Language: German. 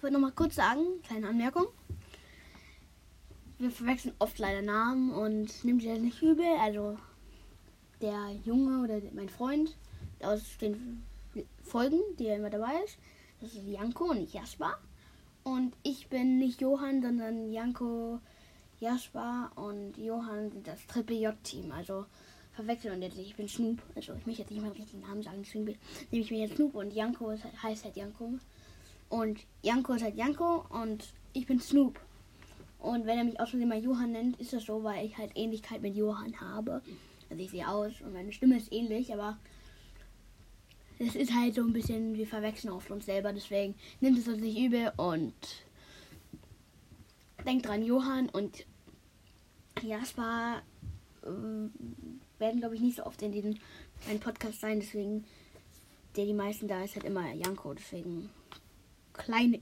ich wollte noch mal kurz sagen, kleine Anmerkung. Wir verwechseln oft leider Namen und nimmt ihr nicht übel. Also der Junge oder mein Freund aus den Folgen, die er immer dabei ist, das ist Janko und nicht Jasper. Und ich bin nicht Johann, sondern Janko, Jasper und Johann sind das Triple J-Team. Also verwechseln und jetzt ich bin Snoop. Also ich möchte jetzt nicht meinen richtigen Namen sagen, deswegen nehme ich mir jetzt Snoop und Janko halt, heißt halt Janko. Und Janko ist halt Janko und ich bin Snoop. Und wenn er mich aus mal Johann nennt, ist das so, weil ich halt Ähnlichkeit mit Johann habe. Also ich sehe aus und meine Stimme ist ähnlich, aber es ist halt so ein bisschen, wir verwechseln oft uns selber, deswegen nimmt es uns nicht übel und denkt dran, Johann und Jasper äh, werden, glaube ich, nicht so oft in diesem Podcast sein, deswegen der die meisten da ist halt immer Janko, deswegen kleine.